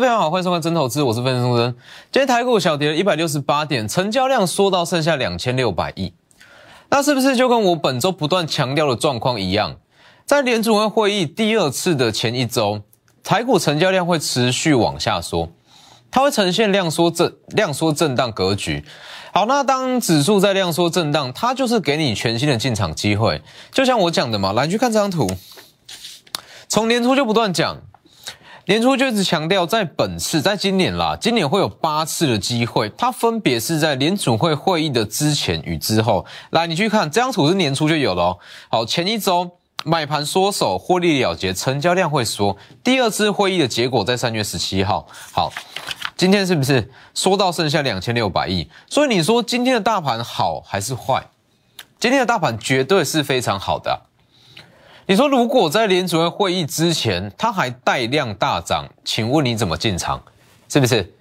位投资朋友好，欢迎收看真投资，我是分析师真。今天台股小跌了一百六十八点，成交量缩到剩下两千六百亿。那是不是就跟我本周不断强调的状况一样，在联储会会议第二次的前一周，台股成交量会持续往下缩，它会呈现量缩震量缩震荡格局。好，那当指数在量缩震荡，它就是给你全新的进场机会。就像我讲的嘛，来去看这张图，从年初就不断讲。年初就一直强调，在本次，在今年啦，今年会有八次的机会，它分别是在联储会会议的之前与之后。来，你去看这张图是年初就有了哦。好，前一周买盘缩手，获利了结，成交量会缩。第二次会议的结果在三月十七号。好，今天是不是缩到剩下两千六百亿？所以你说今天的大盘好还是坏？今天的大盘绝对是非常好的。你说，如果在联储会会议之前，它还带量大涨，请问你怎么进场？是不是？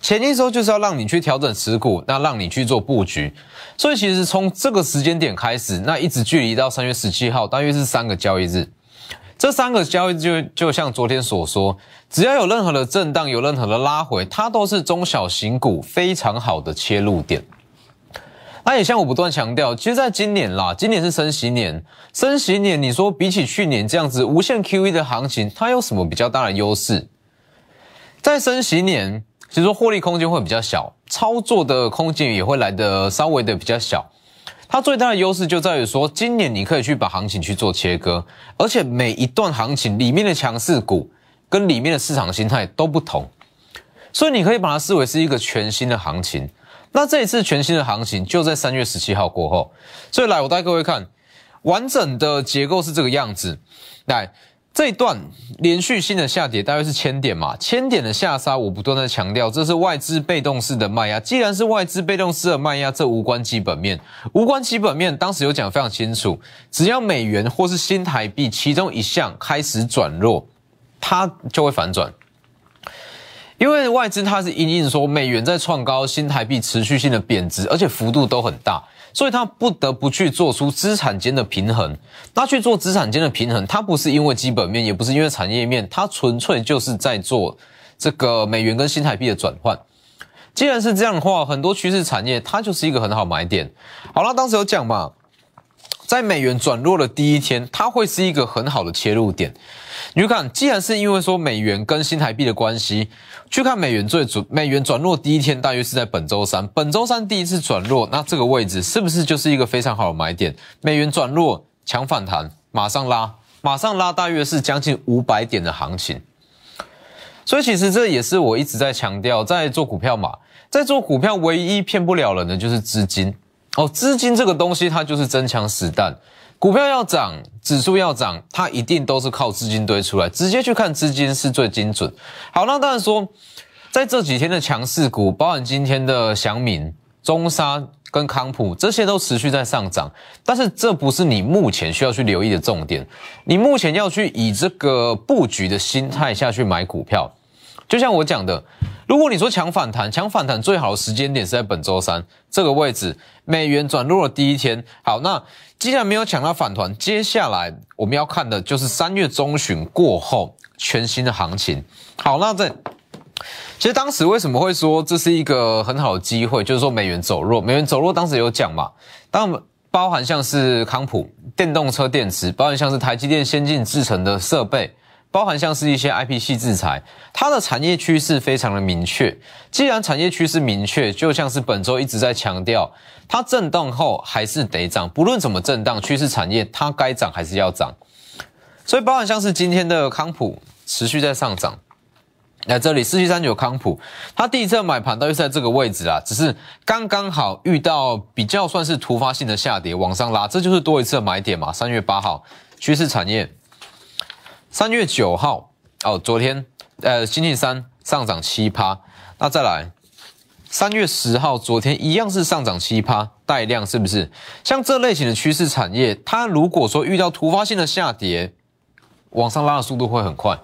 前一周就是要让你去调整持股，那让你去做布局。所以其实从这个时间点开始，那一直距离到三月十七号，大约是三个交易日。这三个交易日就就像昨天所说，只要有任何的震荡，有任何的拉回，它都是中小型股非常好的切入点。那也像我不断强调，其实在今年啦，今年是升息年，升息年，你说比起去年这样子无限 QE 的行情，它有什么比较大的优势？在升息年，其实说获利空间会比较小，操作的空间也会来的稍微的比较小。它最大的优势就在于说，今年你可以去把行情去做切割，而且每一段行情里面的强势股跟里面的市场心态都不同，所以你可以把它视为是一个全新的行情。那这一次全新的行情就在三月十七号过后，所以来我带各位看完整的结构是这个样子。来这一段连续性的下跌大约是千点嘛，千点的下杀，我不断的强调这是外资被动式的卖压。既然是外资被动式的卖压，这无关基本面，无关基本面。当时有讲非常清楚，只要美元或是新台币其中一项开始转弱，它就会反转。因为外资它是隐隐说美元在创高，新台币持续性的贬值，而且幅度都很大，所以它不得不去做出资产间的平衡。那去做资产间的平衡，它不是因为基本面，也不是因为产业面，它纯粹就是在做这个美元跟新台币的转换。既然是这样的话，很多趋势产业它就是一个很好买点。好了，当时有讲嘛，在美元转弱的第一天，它会是一个很好的切入点。你去看，既然是因为说美元跟新台币的关系，去看美元最主，美元转弱第一天大约是在本周三，本周三第一次转弱，那这个位置是不是就是一个非常好的买点？美元转弱强反弹，马上拉，马上拉，大约是将近五百点的行情。所以其实这也是我一直在强调，在做股票嘛，在做股票唯一骗不了人的就是资金哦，资金这个东西它就是真枪实弹。股票要涨，指数要涨，它一定都是靠资金堆出来，直接去看资金是最精准。好，那当然说，在这几天的强势股，包含今天的祥敏、中沙跟康普，这些都持续在上涨，但是这不是你目前需要去留意的重点。你目前要去以这个布局的心态下去买股票。就像我讲的，如果你说抢反弹，抢反弹最好的时间点是在本周三这个位置，美元转弱的第一天。好，那既然没有抢到反弹，接下来我们要看的就是三月中旬过后全新的行情。好，那这其实当时为什么会说这是一个很好的机会？就是说美元走弱，美元走弱，当时有讲嘛？当包含像是康普电动车电池，包含像是台积电先进制成的设备。包含像是一些 IP 系制裁，它的产业趋势非常的明确。既然产业趋势明确，就像是本周一直在强调，它震荡后还是得涨，不论怎么震荡，趋势产业它该涨还是要涨。所以包含像是今天的康普持续在上涨，来这里四七三九康普，它第一次买盘都是在这个位置啊，只是刚刚好遇到比较算是突发性的下跌往上拉，这就是多一次买点嘛。三月八号趋势产业。三月九号哦，昨天呃星期三上涨七趴，那再来三月十号，昨天一样是上涨七趴，带量是不是？像这类型的趋势产业，它如果说遇到突发性的下跌，往上拉的速度会很快。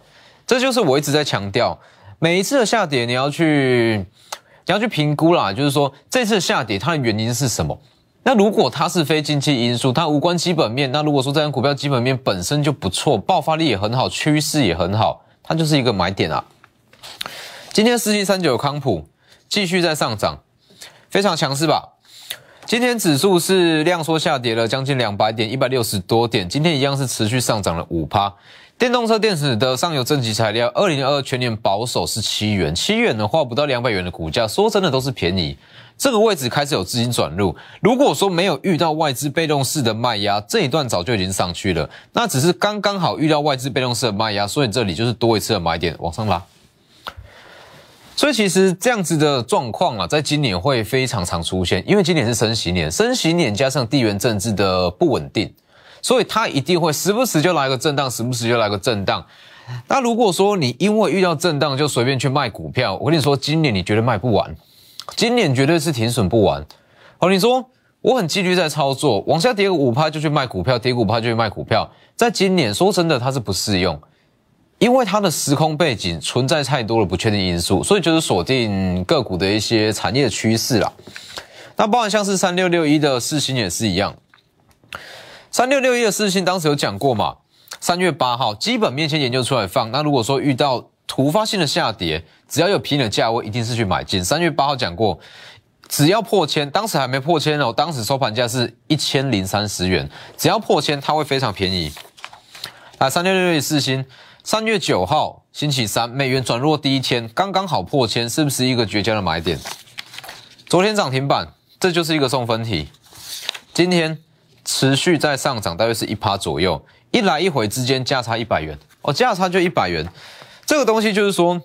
这就是我一直在强调，每一次的下跌你要去你要去评估啦，就是说这次下跌它的原因是什么？那如果它是非经济因素，它无关基本面。那如果说这张股票基本面本身就不错，爆发力也很好，趋势也很好，它就是一个买点啊。今天四七三九康普继续在上涨，非常强势吧？今天指数是量缩下跌了将近两百点，一百六十多点。今天一样是持续上涨了五趴。电动车电池的上游正极材料，二零二二全年保守是七元，七元的话不到两百元的股价，说真的都是便宜。这个位置开始有资金转入。如果说没有遇到外资被动式的卖压，这一段早就已经上去了。那只是刚刚好遇到外资被动式的卖压，所以这里就是多一次的买点往上拉。所以其实这样子的状况啊，在今年会非常常出现，因为今年是升息年，升息年加上地缘政治的不稳定，所以它一定会时不时就来个震荡，时不时就来个震荡。那如果说你因为遇到震荡就随便去卖股票，我跟你说，今年你绝对卖不完，今年绝对是停损不完。好，你说我很纪律在操作，往下跌个五趴就去卖股票，跌五趴就去卖股票，在今年说真的，它是不适用。因为它的时空背景存在太多的不确定因素，所以就是锁定个股的一些产业趋势啦。那包含像是三六六一的四星也是一样，三六六一的四星当时有讲过嘛，三月八号基本面先研究出来放。那如果说遇到突发性的下跌，只要有平的价位，一定是去买进。三月八号讲过，只要破千，当时还没破千哦，当时收盘价是一千零三十元，只要破千，它会非常便宜。啊，三六六一四星。三月九号星期三，美元转弱第一天，刚刚好破千，是不是一个绝佳的买点？昨天涨停板，这就是一个送分题。今天持续在上涨，大约是一趴左右，一来一回之间价差一百元，哦，价差就一百元。这个东西就是说，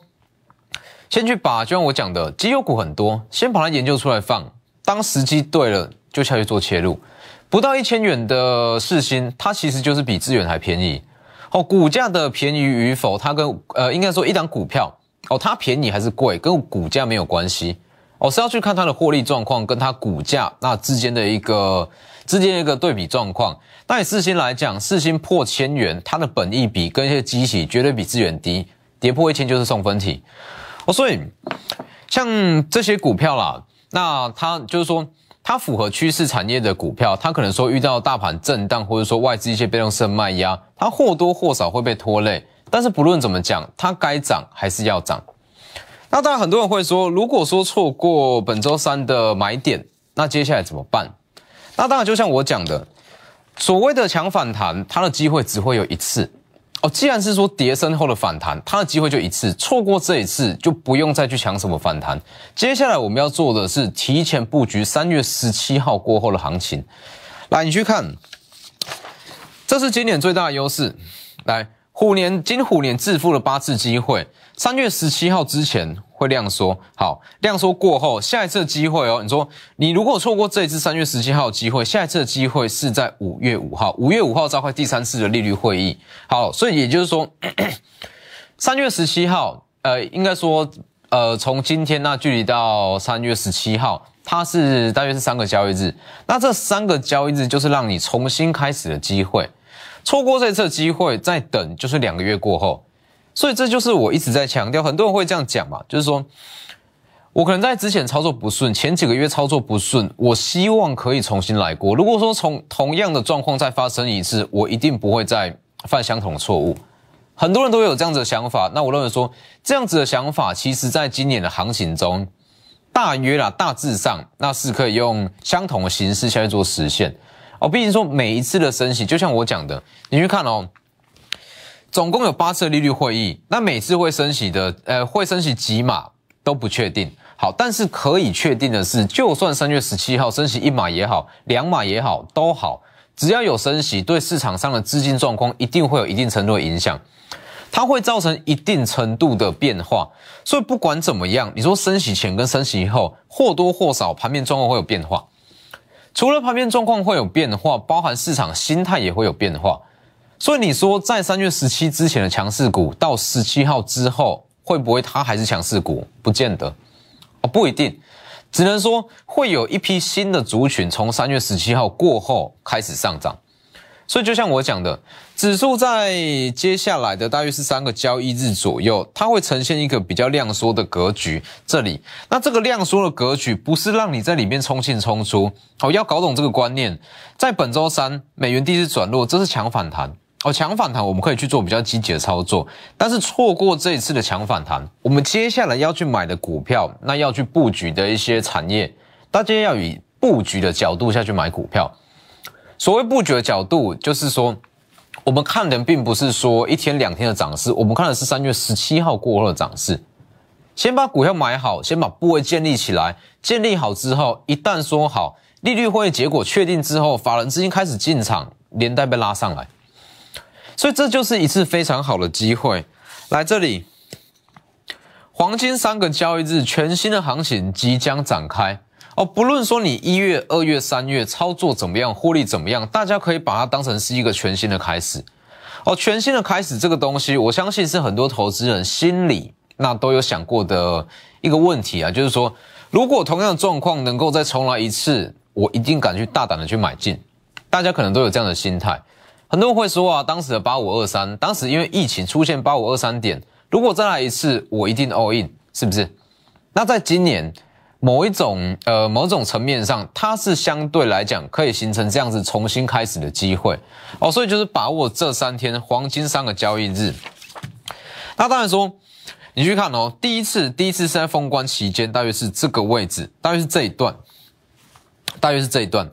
先去把，就像我讲的，绩优股很多，先把它研究出来放，当时机对了，就下去做切入。不到一千元的市心，它其实就是比资源还便宜。哦，股价的便宜与否，它跟呃，应该说一档股票哦，它便宜还是贵，跟股价没有关系哦，是要去看它的获利状况跟它股价那之间的一个之间一个对比状况。那以四星来讲，四星破千元，它的本益比跟一些机器绝对比资源低，跌破一千就是送分题哦，所以像这些股票啦，那它就是说。它符合趋势产业的股票，它可能说遇到大盘震荡，或者说外资一些被动式卖压，它或多或少会被拖累。但是不论怎么讲，它该涨还是要涨。那当然很多人会说，如果说错过本周三的买点，那接下来怎么办？那当然就像我讲的，所谓的强反弹，它的机会只会有一次。哦，既然是说跌升后的反弹，它的机会就一次，错过这一次就不用再去抢什么反弹。接下来我们要做的是提前布局三月十七号过后的行情。来，你去看，这是今年最大的优势。来。虎年金虎年致富的八次机会，三月十七号之前会量缩。好，量缩过后，下一次机会哦。你说你如果错过这一次三月十七号机会，下一次的机会是在五月五号。五月五号召开第三次的利率会议。好，所以也就是说，三月十七号，呃，应该说，呃，从今天那距离到三月十七号，它是大约是三个交易日。那这三个交易日就是让你重新开始的机会。错过这次机会，再等就是两个月过后，所以这就是我一直在强调，很多人会这样讲嘛，就是说我可能在之前操作不顺，前几个月操作不顺，我希望可以重新来过。如果说从同样的状况再发生一次，我一定不会再犯相同的错误。很多人都有这样子的想法，那我认为说这样子的想法，其实在今年的行情中，大约啦，大致上那是可以用相同的形式下去做实现。哦，毕竟说每一次的升息，就像我讲的，你去看哦，总共有八次利率会议，那每次会升息的，呃，会升息几码都不确定。好，但是可以确定的是，就算三月十七号升息一码也好，两码也好，都好，只要有升息，对市场上的资金状况一定会有一定程度的影响，它会造成一定程度的变化。所以不管怎么样，你说升息前跟升息后，或多或少盘面状况会有变化。除了盘面状况会有变化，包含市场心态也会有变化。所以你说，在三月十七之前的强势股，到十七号之后会不会它还是强势股？不见得，哦，不一定，只能说会有一批新的族群从三月十七号过后开始上涨。所以就像我讲的，指数在接下来的大约是三个交易日左右，它会呈现一个比较量缩的格局。这里，那这个量缩的格局不是让你在里面冲进冲出，好，要搞懂这个观念。在本周三，美元第一次转弱，这是强反弹。哦，强反弹我们可以去做比较积极的操作，但是错过这一次的强反弹，我们接下来要去买的股票，那要去布局的一些产业，大家要以布局的角度下去买股票。所谓布局的角度，就是说，我们看的并不是说一天两天的涨势，我们看的是三月十七号过后的涨势。先把股票买好，先把部位建立起来，建立好之后，一旦说好利率会议结果确定之后，法人资金开始进场，连带被拉上来。所以这就是一次非常好的机会，来这里，黄金三个交易日，全新的行情即将展开哦。不论说你一月、二月、三月操作怎么样，获利怎么样，大家可以把它当成是一个全新的开始哦。全新的开始这个东西，我相信是很多投资人心里那都有想过的一个问题啊，就是说，如果同样的状况能够再重来一次，我一定敢去大胆的去买进。大家可能都有这样的心态。很多人会说啊，当时的八五二三，当时因为疫情出现八五二三点，如果再来一次，我一定 all in，是不是？那在今年某一种呃某种层面上，它是相对来讲可以形成这样子重新开始的机会哦，所以就是把握这三天黄金三个交易日。那当然说，你去看哦，第一次第一次是在封关期间，大约是这个位置，大约是这一段，大约是这一段。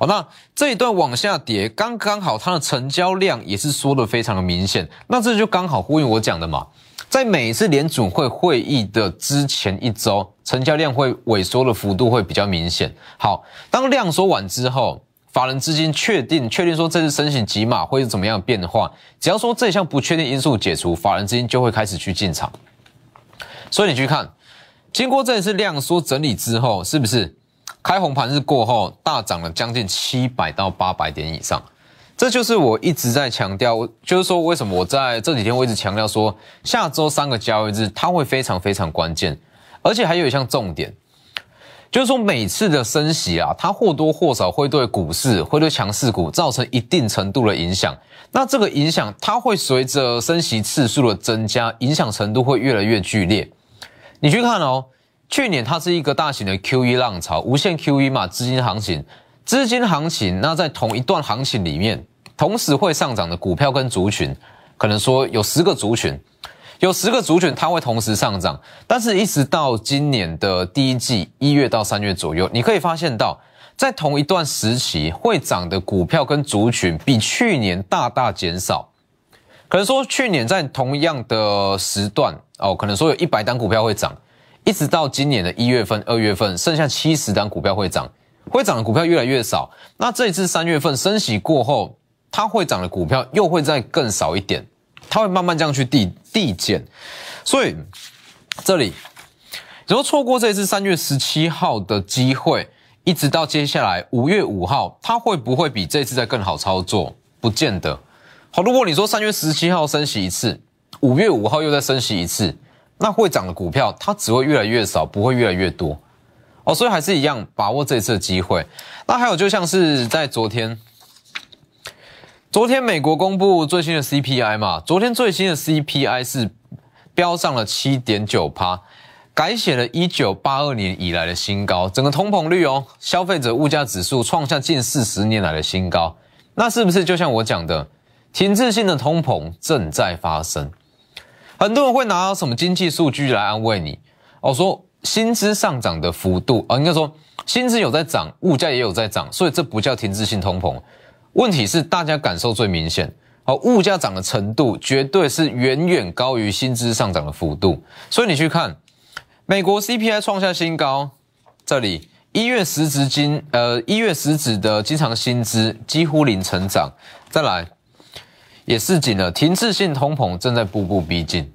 好，那这一段往下跌，刚刚好它的成交量也是缩的非常的明显，那这就刚好呼应我讲的嘛，在每一次联准会会议的之前一周，成交量会萎缩的幅度会比较明显。好，当量缩完之后，法人资金确定确定说这次申请几码会是怎么样变化，只要说这项不确定因素解除，法人资金就会开始去进场。所以你去看，经过这一次量缩整理之后，是不是？开红盘日过后，大涨了将近七百到八百点以上，这就是我一直在强调，就是说为什么我在这几天我一直强调说，下周三个交易日它会非常非常关键，而且还有一项重点，就是说每次的升息啊，它或多或少会对股市、会对强势股造成一定程度的影响，那这个影响它会随着升息次数的增加，影响程度会越来越剧烈。你去看哦。去年它是一个大型的 QE 浪潮，无限 QE 嘛，资金行情，资金行情，那在同一段行情里面，同时会上涨的股票跟族群，可能说有十个族群，有十个族群它会同时上涨，但是一直到今年的第一季一月到三月左右，你可以发现到，在同一段时期会涨的股票跟族群比去年大大减少，可能说去年在同样的时段哦，可能说有一百单股票会涨。一直到今年的一月份、二月份，剩下七十单股票会涨，会涨的股票越来越少。那这一次三月份升息过后，它会涨的股票又会再更少一点，它会慢慢这样去递递减。所以这里，如果错过这次三月十七号的机会，一直到接下来五月五号，它会不会比这次再更好操作？不见得。好，如果你说三月十七号升息一次，五月五号又再升息一次。那会涨的股票，它只会越来越少，不会越来越多哦，所以还是一样把握这次机会。那还有就像是在昨天，昨天美国公布最新的 CPI 嘛，昨天最新的 CPI 是飙上了七点九趴，改写了一九八二年以来的新高，整个通膨率哦，消费者物价指数创下近四十年来的新高。那是不是就像我讲的，停滞性的通膨正在发生？很多人会拿什么经济数据来安慰你？哦，说薪资上涨的幅度啊，应该说薪资有在涨，物价也有在涨，所以这不叫停滞性通膨。问题是大家感受最明显，哦，物价涨的程度绝对是远远高于薪资上涨的幅度。所以你去看美国 CPI 创下新高，这里一月实值金呃一月实值的经常薪资几乎零成长，再来。也是紧了，停滞性通膨正在步步逼近，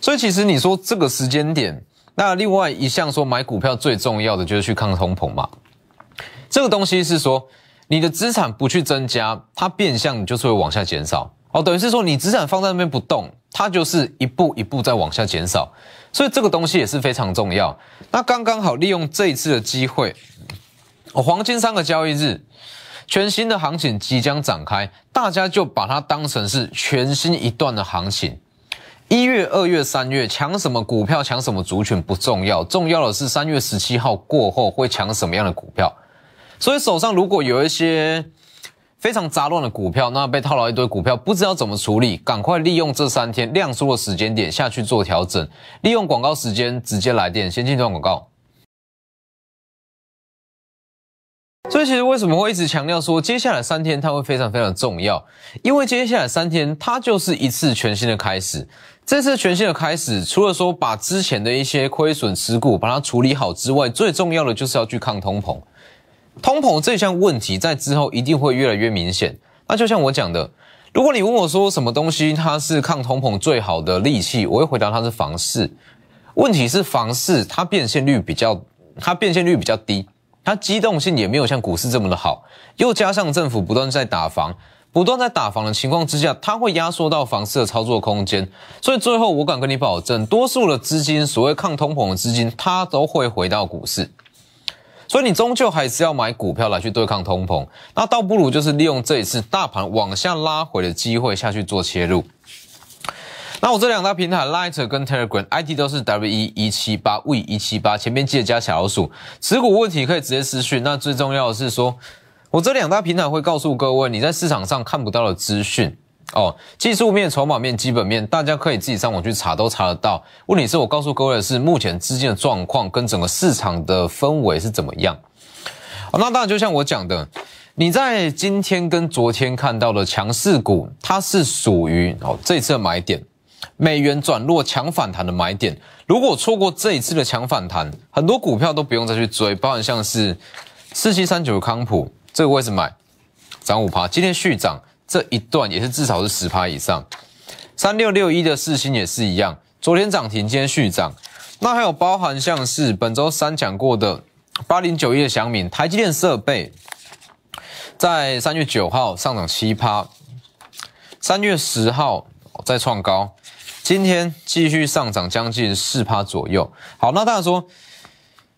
所以其实你说这个时间点，那另外一项说买股票最重要的就是去抗通膨嘛。这个东西是说你的资产不去增加，它变相就是会往下减少哦。等于是说你资产放在那边不动，它就是一步一步在往下减少，所以这个东西也是非常重要。那刚刚好利用这一次的机会，黄金三个交易日。全新的行情即将展开，大家就把它当成是全新一段的行情。一月、二月、三月抢什么股票、抢什么族群不重要，重要的是三月十七号过后会抢什么样的股票。所以手上如果有一些非常杂乱的股票，那被套牢一堆股票，不知道怎么处理，赶快利用这三天量缩的时间点下去做调整，利用广告时间直接来电，先进段广告。所以其实为什么会一直强调说接下来三天它会非常非常重要？因为接下来三天它就是一次全新的开始。这次全新的开始，除了说把之前的一些亏损持股把它处理好之外，最重要的就是要去抗通膨。通膨这项问题在之后一定会越来越明显。那就像我讲的，如果你问我说什么东西它是抗通膨最好的利器，我会回答它是房市。问题是房市它变现率比较，它变现率比较低。它机动性也没有像股市这么的好，又加上政府不断在打房，不断在打房的情况之下，它会压缩到房市的操作空间。所以最后我敢跟你保证，多数的资金，所谓抗通膨的资金，它都会回到股市。所以你终究还是要买股票来去对抗通膨，那倒不如就是利用这一次大盘往下拉回的机会下去做切入。那我这两大平台，Lighter 跟 Telegram ID 都是 W 一一七八 V 一七八，前面记得加小老鼠。持股问题可以直接私讯。那最重要的是说，我这两大平台会告诉各位你在市场上看不到的资讯哦，技术面、筹码面、基本面，大家可以自己上网去查，都查得到。问题是我告诉各位的是，目前资金的状况跟整个市场的氛围是怎么样？哦，那当然就像我讲的，你在今天跟昨天看到的强势股，它是属于哦这次的买点。美元转弱强反弹的买点，如果错过这一次的强反弹，很多股票都不用再去追，包含像是四七三九的康普，这个位置买涨五趴，今天续涨这一段也是至少是十趴以上。三六六一的四星也是一样，昨天涨停，今天续涨。那还有包含像是本周三讲过的八零九一的祥敏，台积电设备，在三月九号上涨七趴，三月十号再创高。今天继续上涨将近四趴左右。好，那大家说，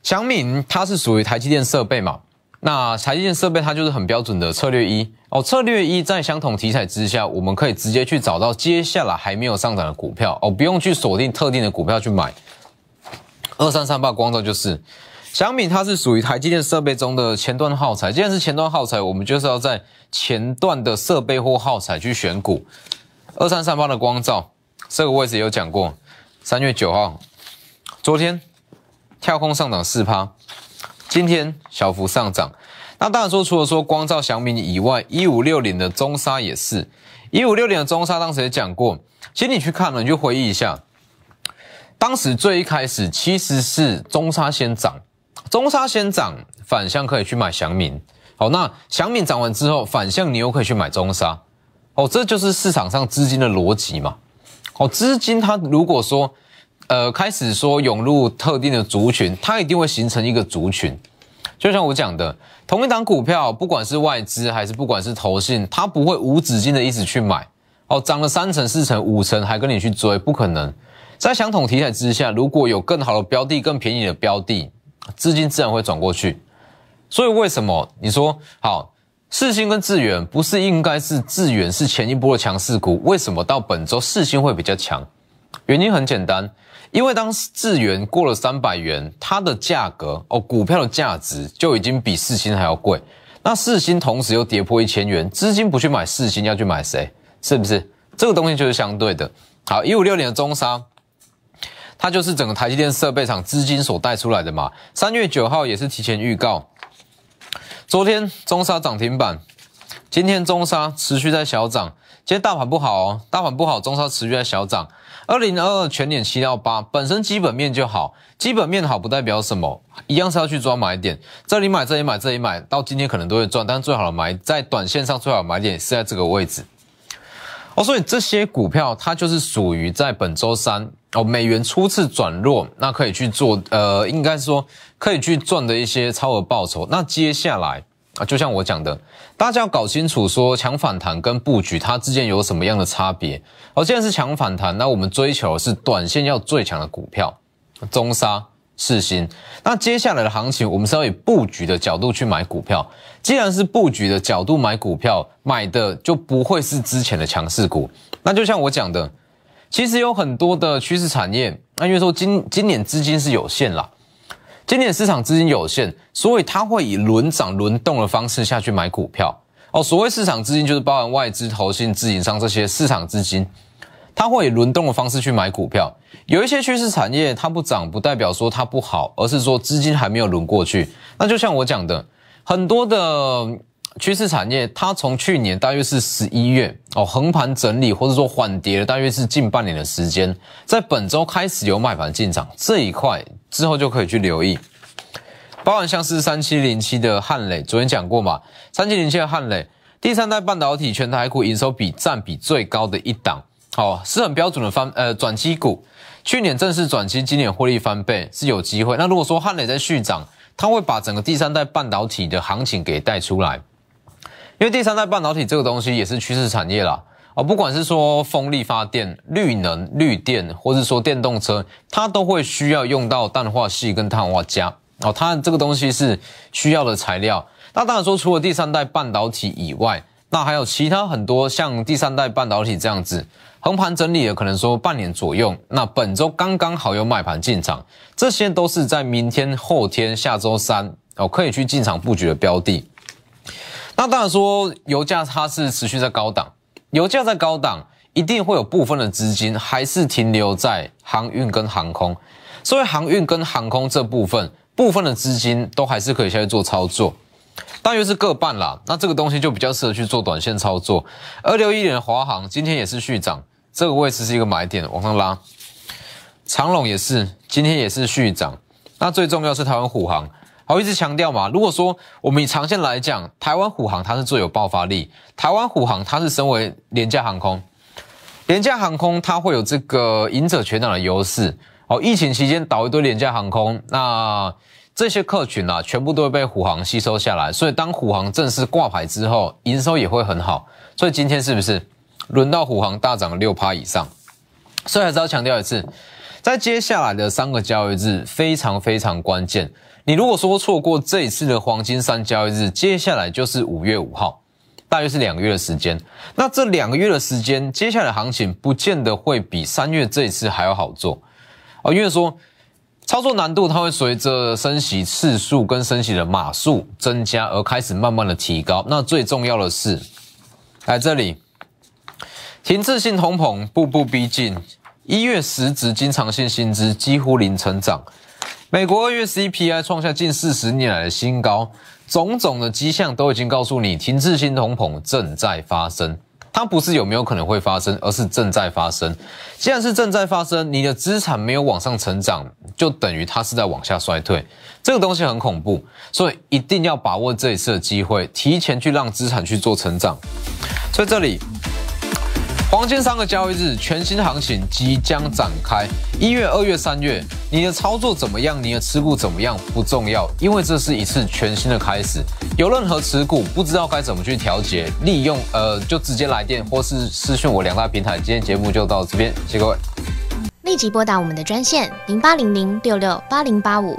祥敏它是属于台积电设备嘛？那台积电设备它就是很标准的策略一哦。策略一在相同题材之下，我们可以直接去找到接下来还没有上涨的股票哦，不用去锁定特定的股票去买。二三三八光照就是祥敏，它是属于台积电设备中的前端耗材。既然是前端耗材，我们就是要在前段的设备或耗材去选股。二三三八的光照。这个位置有讲过，三月九号，昨天跳空上涨四趴，今天小幅上涨。那当然说，除了说光照祥明以外，一五六零的中沙也是，一五六零的中沙当时也讲过。其实你去看了，你就回忆一下，当时最一开始其实是中沙先涨，中沙先涨，反向可以去买祥明。好，那祥明涨完之后，反向你又可以去买中沙。哦，这就是市场上资金的逻辑嘛。哦，资金它如果说，呃，开始说涌入特定的族群，它一定会形成一个族群。就像我讲的，同一档股票，不管是外资还是不管是投信，它不会无止境的一直去买。哦，涨了三成、四成、五成还跟你去追，不可能。在相同题材之下，如果有更好的标的、更便宜的标的，资金自然会转过去。所以为什么你说好？世星跟智源不是应该是智源是前一波的强势股，为什么到本周世星会比较强？原因很简单，因为当智源过了三百元，它的价格哦，股票的价值就已经比世星还要贵。那世星同时又跌破一千元，资金不去买世星，要去买谁？是不是？这个东西就是相对的。好，一五六年的中沙，它就是整个台积电设备厂资金所带出来的嘛。三月九号也是提前预告。昨天中沙涨停板，今天中沙持续在小涨。今天大盘不好哦，大盘不好，中沙持续在小涨。二零二二全年七到八，本身基本面就好，基本面好不代表什么，一样是要去抓买点。这里买，这里买，这里买到今天可能都会赚，但最好的买在短线上最好买点是在这个位置。哦，所以这些股票它就是属于在本周三哦，美元初次转弱，那可以去做呃，应该说。可以去赚的一些超额报酬。那接下来啊，就像我讲的，大家要搞清楚说强反弹跟布局它之间有什么样的差别。而既然是强反弹，那我们追求的是短线要最强的股票，中沙、四新。那接下来的行情，我们是要以布局的角度去买股票。既然是布局的角度买股票，买的就不会是之前的强势股。那就像我讲的，其实有很多的趋势产业，那因为说今今年资金是有限啦。今年市场资金有限，所以它会以轮涨轮动的方式下去买股票。哦，所谓市场资金就是包含外资、投信、自营商这些市场资金，它会以轮动的方式去买股票。有一些趋势产业它不涨，不代表说它不好，而是说资金还没有轮过去。那就像我讲的，很多的。趋势产业，它从去年大约是十一月哦，横盘整理或者说缓跌了，大约是近半年的时间，在本周开始有买盘进场这一块之后就可以去留意，包含像是三七零七的汉磊，昨天讲过嘛，三七零七的汉磊，第三代半导体全台股营收比占比最高的一档，哦，是很标准的翻呃转机股，去年正式转机，今年获利翻倍是有机会。那如果说汉磊在续涨，它会把整个第三代半导体的行情给带出来。因为第三代半导体这个东西也是趋势产业啦，哦，不管是说风力发电、绿能、绿电，或是说电动车，它都会需要用到氮化系跟碳化镓，哦，它这个东西是需要的材料。那当然说，除了第三代半导体以外，那还有其他很多像第三代半导体这样子横盘整理的，可能说半年左右。那本周刚刚好有买盘进场，这些都是在明天、后天、下周三哦可以去进场布局的标的。那当然说，油价它是持续在高档，油价在高档，一定会有部分的资金还是停留在航运跟航空，所以航运跟航空这部分部分的资金都还是可以下去做操作，大约是各半啦。那这个东西就比较适合去做短线操作。二六一点的华航今天也是续涨，这个位置是一个买点，往上拉。长隆也是，今天也是续涨。那最重要是台湾虎航。我一直强调嘛，如果说我们以长线来讲，台湾虎航它是最有爆发力。台湾虎航它是身为廉价航空，廉价航空它会有这个赢者全场的优势。哦，疫情期间倒一堆廉价航空，那这些客群啊，全部都会被虎航吸收下来。所以当虎航正式挂牌之后，营收也会很好。所以今天是不是轮到虎航大涨六趴以上？所以还是要强调一次，在接下来的三个交易日非常非常关键。你如果说错过这一次的黄金三交易日，接下来就是五月五号，大约是两个月的时间。那这两个月的时间，接下来行情不见得会比三月这一次还要好做哦，因为说操作难度它会随着升息次数跟升息的码数增加而开始慢慢的提高。那最重要的是，来这里，停滞性通膨步步逼近，一月实质经常性薪资几乎零成长。美国二月 CPI 创下近四十年来的新高，种种的迹象都已经告诉你，停滞性通膨正在发生。它不是有没有可能会发生，而是正在发生。既然是正在发生，你的资产没有往上成长，就等于它是在往下衰退。这个东西很恐怖，所以一定要把握这一次的机会，提前去让资产去做成长。所以这里。黄金三个交易日，全新行情即将展开。一月、二月、三月，你的操作怎么样？你的持股怎么样？不重要，因为这是一次全新的开始。有任何持股不知道该怎么去调节，利用呃，就直接来电或是私讯我两大平台。今天节目就到这边，谢谢各位。立即拨打我们的专线零八零零六六八零八五。